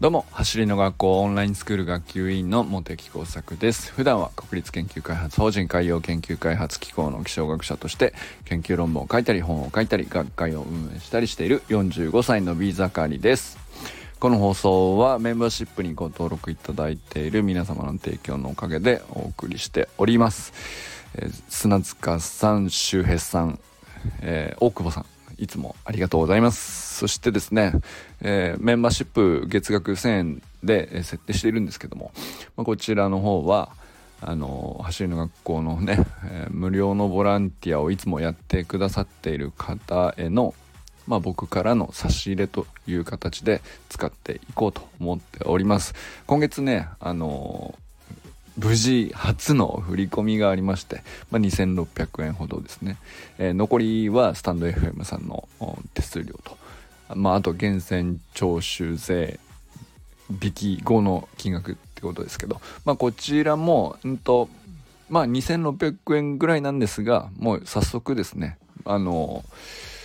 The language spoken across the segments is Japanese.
どうも走りの学校オンラインスクール学級委員の茂木耕作です。普段は国立研究開発法人海洋研究開発機構の気象学者として研究論文を書いたり本を書いたり学会を運営したりしている45歳のビーザカリです。この放送はメンバーシップにご登録いただいている皆様の提供のおかげでお送りしております、えー、砂塚さん周平さん、えー、大久保さん。いつもありがとうございます。そしてですね、えー、メンバーシップ月額1000円で設定しているんですけども、まあ、こちらの方は、あの走りの学校のね、えー、無料のボランティアをいつもやってくださっている方への、まあ、僕からの差し入れという形で使っていこうと思っております。今月ね、あのー無事初の振り込みがありまして、まあ、2600円ほどですね、えー、残りはスタンド FM さんの手数料と、まあ、あと源泉徴収税引き後の金額ってことですけど、まあ、こちらも、うんとまあ、2600円ぐらいなんですがもう早速ですねあのー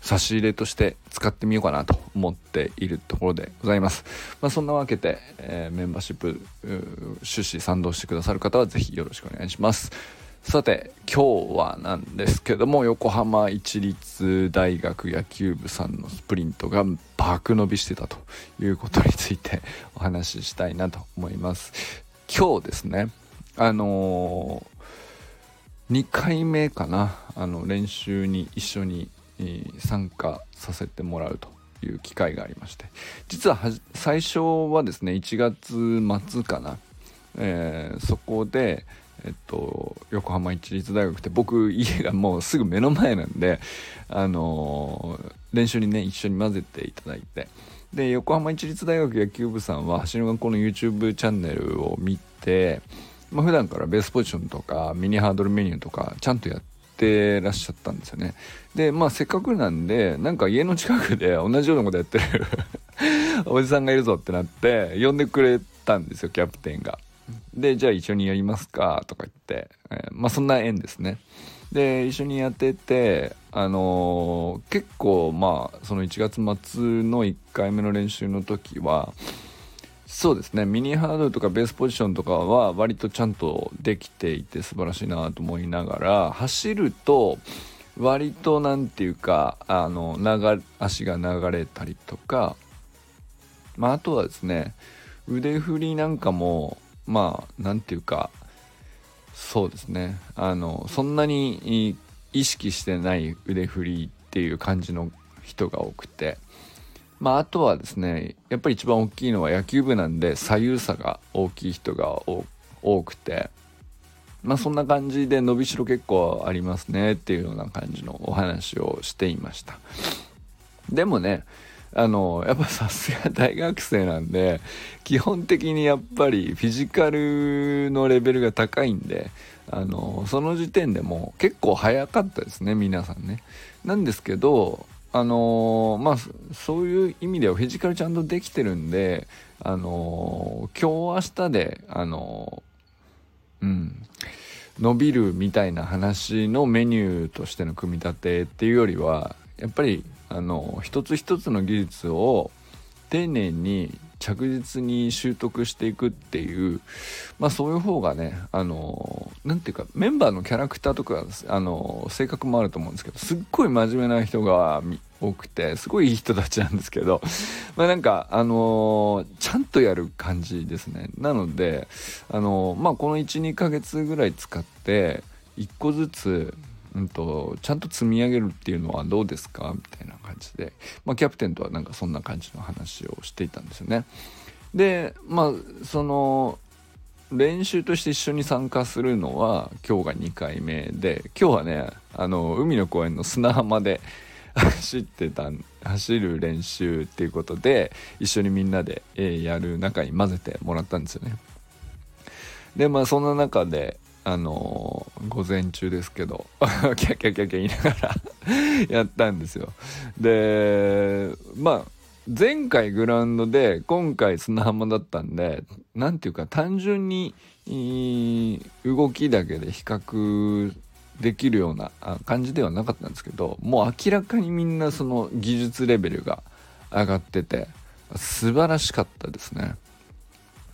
差し入れとして使ってみようかなと思っているところでございます。まあ、そんなわけで、えー、メンバーシップ趣旨賛同してくださる方はぜひよろしくお願いします。さて今日はなんですけども横浜市立大学野球部さんのスプリントが爆伸びしてたということについてお話ししたいなと思います。今日ですねあのー、2回目かなあの練習に一緒に参加させてもらうという機会がありまして。実は最初はですね1月末かな、えー、そこで、えっと、横浜市立大学って僕家がもうすぐ目の前なんで、あのー、練習にね一緒に混ぜていただいて。で横浜市立大学野球部さんは走りの学校の YouTube チャンネルを見て、まあ、普段からベースポジションとかミニハードルメニューとかちゃんとやっててらっしゃったんですよね。でまあせっかくなんでなんか家の近くで同じようなことやってる おじさんがいるぞってなって呼んでくれたんですよキャプテンが。でじゃあ一緒にやりますかとか言って、えー、まあそんな縁ですね。で一緒にやっててあのー、結構まあその1月末の1回目の練習の時はそうですね。ミニハードルとかベースポジションとかは割とちゃんとできていて素晴らしいなと思いながら走ると割と何て言うかあの流足が流れたりとか、まあ、あとはですね腕振りなんかもまあ何て言うかそうですね。あのそんなに意識してない腕振りっていう感じの人が多くてまあ、あとはですねやっぱり一番大きいのは野球部なんで左右差が大きい人が多くてまあそんな感じで伸びしろ結構ありますねっていうような感じのお話をしていました。でもねあのやっぱさすが大学生なんで基本的にやっぱりフィジカルのレベルが高いんであのその時点でも結構早かったですね皆さんね。なんですけどあのー、まあそういう意味ではフィジカルちゃんとできてるんであのー、今日明日であのー、うん。伸びるみたいな話のメニューとしての組み立てっていうよりはやっぱりあの一つ一つの技術を丁寧に着実に習得していくっていう、まあそういう方がね、あの、なんていうか、メンバーのキャラクターとか、あの、性格もあると思うんですけど、すっごい真面目な人が多くて、すごいいい人たちなんですけど、まあなんか、あのちゃんとやる感じですね。なので、あのまあこの1、2ヶ月ぐらい使って、1個ずつ、うんと、ちゃんと積み上げるっていうのはどうですか？みたいな感じで、まあ、キャプテンとはなんかそんな感じの話をしていたんですよね。で、まあ、その、練習として一緒に参加するのは今日が2回目で、今日はね、あの、海の公園の砂浜で 走ってた、走る練習っていうことで、一緒にみんなで、えやる中に混ぜてもらったんですよね。で、まあそんな中で、あのー、午前中ですけど キャキャキャキャ言いながら やったんですよでまあ前回グラウンドで今回砂浜だったんで何ていうか単純に動きだけで比較できるような感じではなかったんですけどもう明らかにみんなその技術レベルが上がってて素晴らしかったですね。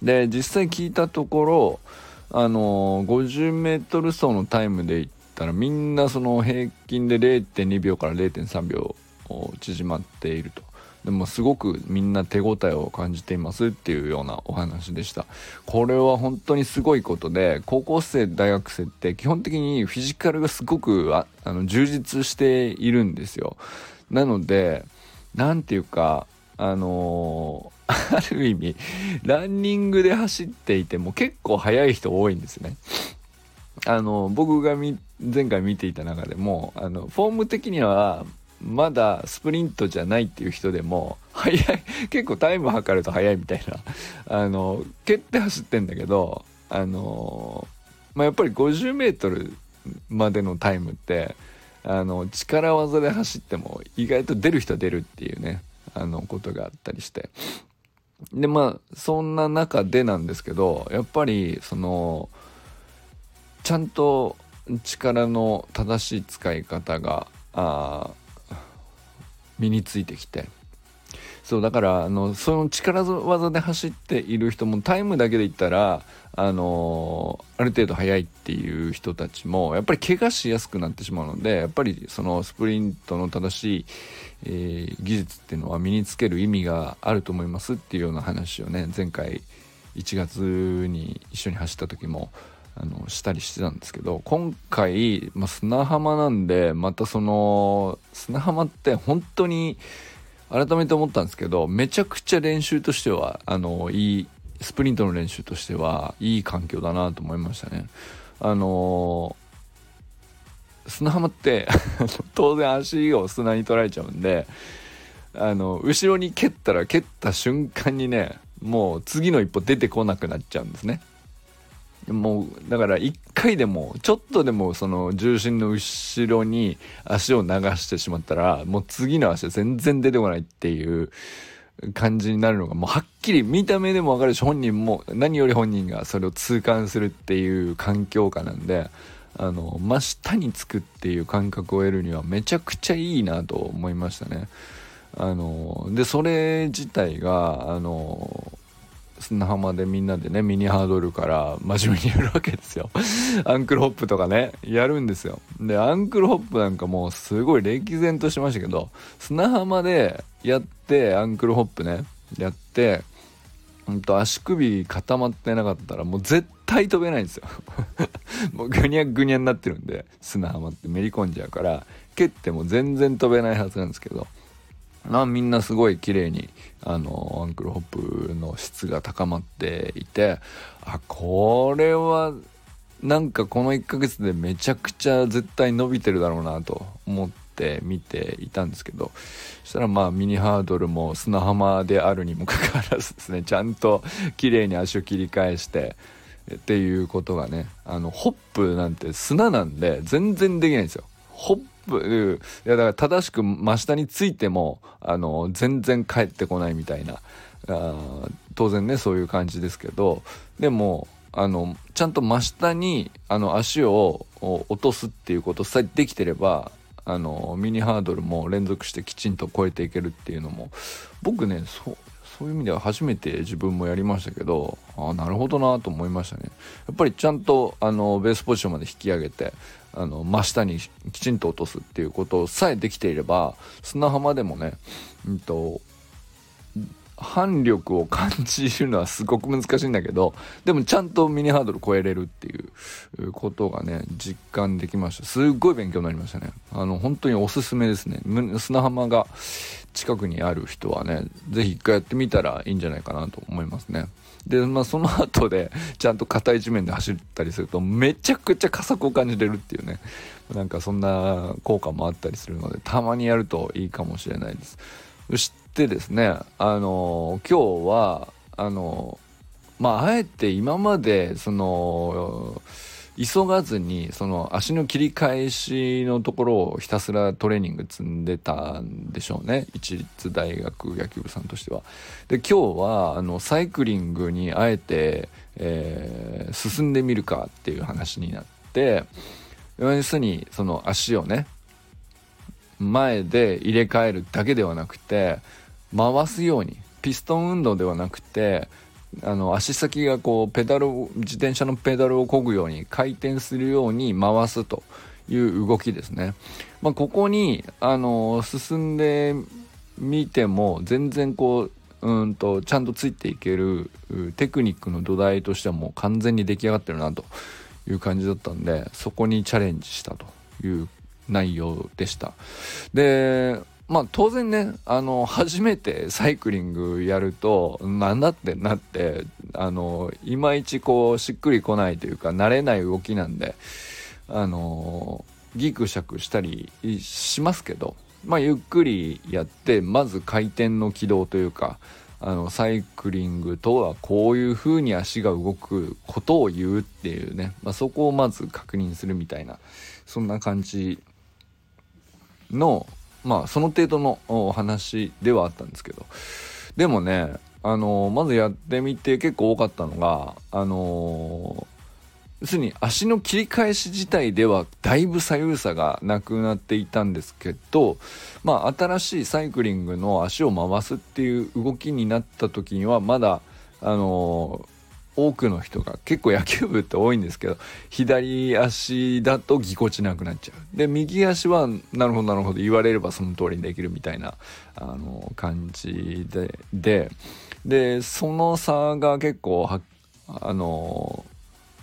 で実際聞いたところあの 50m 走のタイムで言ったらみんなその平均で0.2秒から0.3秒縮まっていると。でもすごくみんな手応えを感じていますっていうようなお話でしたこれは本当にすごいことで高校生大学生って基本的にフィジカルがすごくあの充実しているんですよなので何て言うかあのー、ある意味ランニングで走っていても結構速い人多いんですね。あの僕が前回見ていた中でもあのフォーム的にはまだスプリントじゃないっていう人でも速い 結構タイム測ると速いみたいなあの蹴って走ってんだけどあのまあ、やっぱり 50m までのタイムってあの力技で走っても意外と出る人は出るっていうね。あのことがあったりして。でまあそんな中でなんですけどやっぱりそのちゃんと力の正しい使い方があ身についてきてそうだからあのその力技で走っている人もタイムだけで言ったらあのある程度速いっていう人たちもやっぱり怪我しやすくなってしまうのでやっぱりそのスプリントの正しい、えー、技術っていうのは身につける意味があると思いますっていうような話をね前回1月に一緒に走った時もあのしたりしてたんですけど今回、まあ、砂浜なんでまたその砂浜って本当に改めて思ったんですけどめちゃくちゃ練習としてはあのいいスプリントの練習としてはいい環境だなと思いましたね。あの砂浜って 当然足を砂に取られちゃうんであの後ろに蹴ったら蹴った瞬間にねもう次の一歩出てこなくなっちゃうんですね。もうだから1回でもちょっとでもその重心の後ろに足を流してしまったらもう次の足全然出てこないっていう感じになるのがもうはっきり見た目でもわかるし本人も何より本人がそれを痛感するっていう環境下なんであの真下につくっていう感覚を得るにはめちゃくちゃいいなと思いましたね。あのでそれ自体があの砂浜でみんなでねミニハードルから真面目にやるわけですよ。アンクルホップとかねやるんですよ。でアンクルホップなんかもうすごい歴然としてましたけど砂浜でやってアンクルホップねやってうんと足首固まってなかったらもう絶対飛べないんですよ。もうぐにゃぐにゃになってるんで砂浜ってめり込んじゃうから蹴っても全然飛べないはずなんですけど。あみんなすごい綺麗にあのアンクルホップの質が高まっていてあこれはなんかこの1ヶ月でめちゃくちゃ絶対伸びてるだろうなと思って見ていたんですけどそしたらまあミニハードルも砂浜であるにもかかわらずですねちゃんと綺麗に足を切り返してっていうことがねあのホップなんて砂なんで全然できないんですよ。ホップいやだから正しく真下についてもあの全然帰ってこないみたいなあ当然ねそういう感じですけどでもあのちゃんと真下にあの足を落とすっていうことさえできてればあのミニハードルも連続してきちんと超えていけるっていうのも僕ねそうそういう意味では初めて自分もやりましたけどあなるほどなと思いましたね。やっぱりちゃんとあのベースポジションまで引き上げてあの真下にきちんと落とすっていうことさえできていれば砂浜でもね、うんと、反力を感じるのはすごく難しいんだけどでもちゃんとミニハードル超えれるっていうことがね実感できました。すっごい勉強になりましたね。あの本当におすすめですね。砂浜が近くにある人はね是非一回やってみたらいいんじゃないかなと思いますね。で、まあ、その後でちゃんと硬い地面で走ったりするとめちゃくちゃ加速を感じれるっていうね。なんかそんな効果もあったりするのでたまにやるといいかもしれないです。そしてですねあの今日はあのまああえて今までその急がずにその足の切り返しのところをひたすらトレーニング積んでたんでしょうね一律大学野球部さんとしては。で今日はあのサイクリングにあえて、えー、進んでみるかっていう話になって要するにその足をね前で入れ替えるだけではなくて回すようにピストン運動ではなくてあの足先がこうペダル自転車のペダルを漕ぐように回転するように回すという動きですね。まあ、ここにあの進んでみても全然こううんとちゃんとついていけるテクニックの土台としてはもう完全に出来上がってるなという感じだったんでそこにチャレンジしたという内容でした。でまあ当然ねあの初めてサイクリングやるとなんだってなってあのいまいちこうしっくりこないというか慣れない動きなんであのギクシャクしたりしますけどまあゆっくりやってまず回転の軌道というかあのサイクリングとはこういう風に足が動くことを言うっていうね、まあ、そこをまず確認するみたいなそんな感じのまあその程度のお話ではあったんですけど。でもねあのまずやってみて結構多かったのがあの要するに足の切り返し自体ではだいぶ左右差がなくなっていたんですけどまあ新しいサイクリングの足を回すっていう動きになった時にはまだあの多くの人が結構野球部って多いんですけど左足だとぎこちなくなっちゃうで右足はなるほどなるほど言われればその通りにできるみたいなあの感じでででその差が結構あの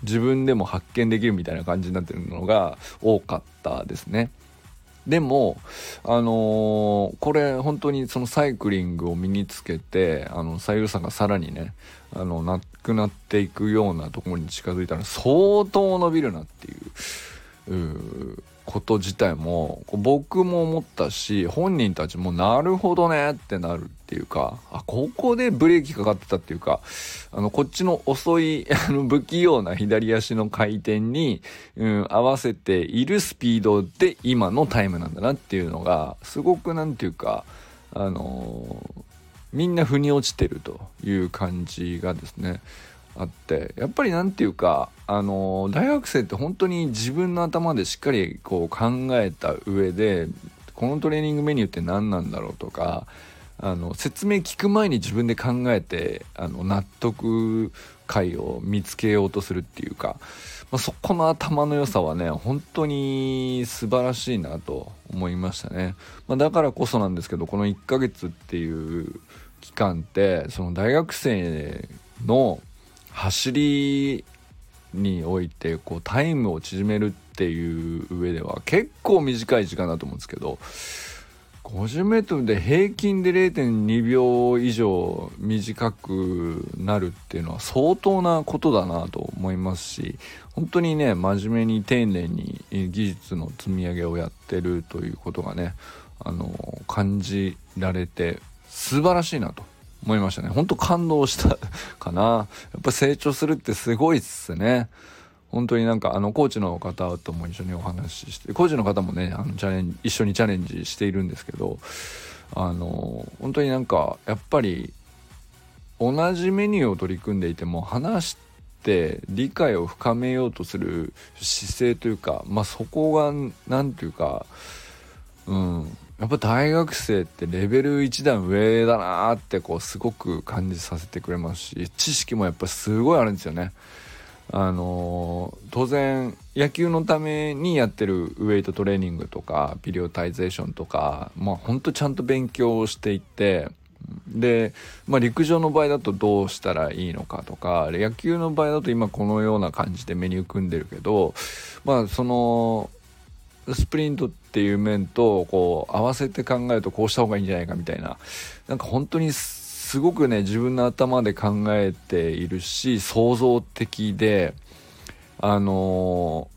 自分でも発見できるみたいな感じになってるのが多かったですね。でも、あのー、これ本当にそのサイクリングを身につけてあの左右差がさらにねあのなくなっていくようなところに近づいたら相当伸びるなっていうこと自体も僕も思ったし本人たちもなるほどねってなるっていうかあここでブレーキかかってたっていうかあのこっちの遅いあの不器用な左足の回転に、うん、合わせているスピードで今のタイムなんだなっていうのがすごくなんていうかあのー、みんな腑に落ちてるという感じがですね。あってやっぱり何て言うかあの大学生って本当に自分の頭でしっかりこう考えた上でこのトレーニングメニューって何なんだろうとかあの説明聞く前に自分で考えてあの納得感を見つけようとするっていうか、まあ、そこの頭の良さはね本当に素晴らしいなと思いましたね、まあ、だからこそなんですけどこの1ヶ月っていう期間ってその大学生の走りにおいてこうタイムを縮めるっていう上では結構短い時間だと思うんですけど 50m で平均で0.2秒以上短くなるっていうのは相当なことだなと思いますし本当にね真面目に丁寧に技術の積み上げをやってるということがねあの感じられて素晴らしいなと。思いましたね。ほんと感動した かな。やっぱ成長するってすごいっすね。本当になんかあのコーチの方とも一緒にお話ししてコーチの方もねあのチャレンジ一緒にチャレンジしているんですけどあの本当になんかやっぱり同じメニューを取り組んでいても話して理解を深めようとする姿勢というかまあそこが何ていうかうんやっぱ大学生ってレベル1段上だなってこうすごく感じさせてくれますし知識もやっぱすごいあるんですよね。あのー、当然野球のためにやってるウェイトトレーニングとかビリオタイゼーションとかまあほんとちゃんと勉強をしていってで、まあ、陸上の場合だとどうしたらいいのかとか野球の場合だと今このような感じでメニュー組んでるけどまあそのスプリントっていう面とこう合わせて考えるとこうした方がいいんじゃないかみたいな。なんか本当にすごくね自分の頭で考えているし創造的であの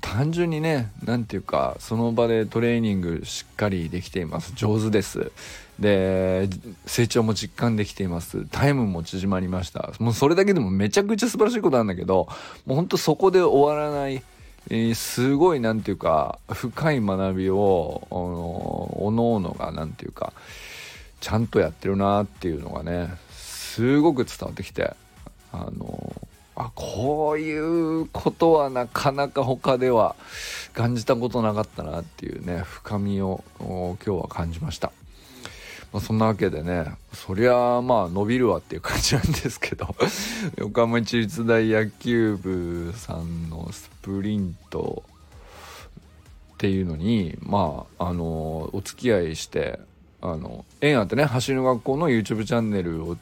ー、単純にね何て言うかその場でトレーニングしっかりできています。上手です。で成長も実感できています。タイムも縮まりました。もうそれだけでもめちゃくちゃ素晴らしいことなんだけどもうほんとそこで終わらないえー、すごいなんていうか深い学びをおのおのがなんていうかちゃんとやってるなっていうのがねすごく伝わってきてあのあこういうことはなかなか他では感じたことなかったなっていうね深みを今日は感じました。まあ、そんなわけでねそりゃまあ伸びるわっていう感じなんですけど 横浜市立大野球部さんのスプリントっていうのにまああのお付き合いしてあの縁あってね走る学校の YouTube チャンネルを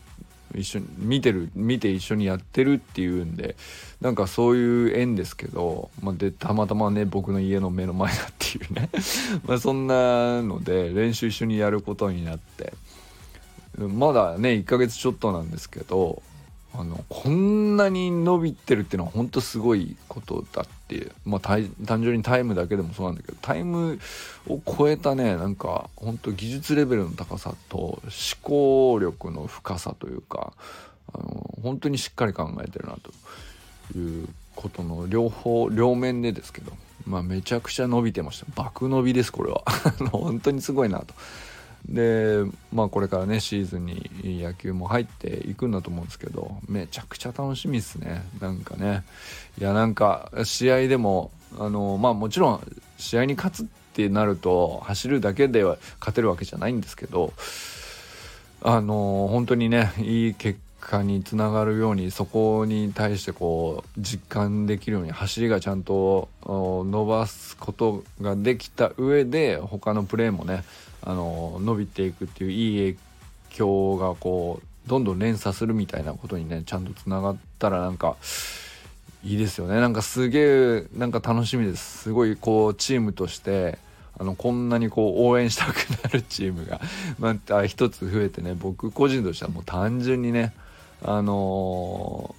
一緒に見てる見て一緒にやってるっていうんでなんかそういう縁ですけど、まあ、でたまたまね僕の家の目の前だっていうね。まそんなので練習一緒にやることになって。まだね1ヶ月ちょっとなんですけどあのこんなに伸びてるっていうのは本当すごいことだってまあ単純にタイムだけでもそうなんだけどタイムを超えたねなんか本当技術レベルの高さと思考力の深さというかあの本当にしっかり考えてるなということの両方両面でですけどまあめちゃくちゃ伸びてました。爆伸びですこれは。本当にすごいなと。でまあこれからねシーズンに野球も入っていくんだと思うんですけどめちゃくちゃ楽しみですね。なんかね。いやなんか試合でもあのまあもちろん試合に勝つってなると走るだけでは勝てるわけじゃないんですけどあの本当にねいい結果につながるようにそこに対してこう実感できるように走りがちゃんと伸ばすことができた上で他のプレーもねあの伸びていくっていういい影響がこうどんどん連鎖するみたいなことにねちゃんとつながったらなんかいいですよね。なんかすげえなんか楽しみです。すごいこうチームとしてあのこんなにこう応援したくなるチームがまた一つ増えてね僕個人としてはもう単純にねあの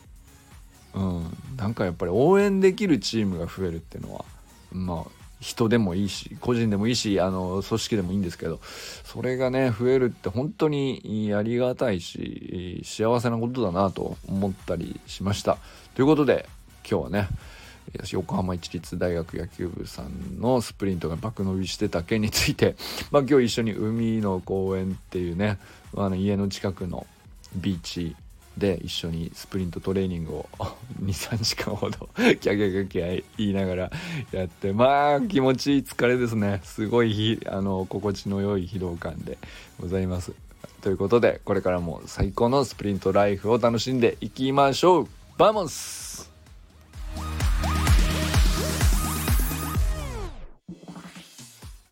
ー、うんなんかやっぱり応援できるチームが増えるっていうのはまあ人でもいいし個人でもいいしあの組織でもいいんですけどそれがね増えるって本当にありがたいし幸せなことだなと思ったりしました。ということで今日はね横浜市立大学野球部さんのスプリントが爆伸びしてた件について、まあ、今日一緒に海の公園っていうねあの家の近くのビーチで一緒にスプリントトレーニングを23時間ほど キャキャキャ言いながらやってまあ気持ちいい疲れですね。すごいあの心地の良い疲労感でございます。ということでこれからも最高のスプリントライフを楽しんでいきましょう。 Vamos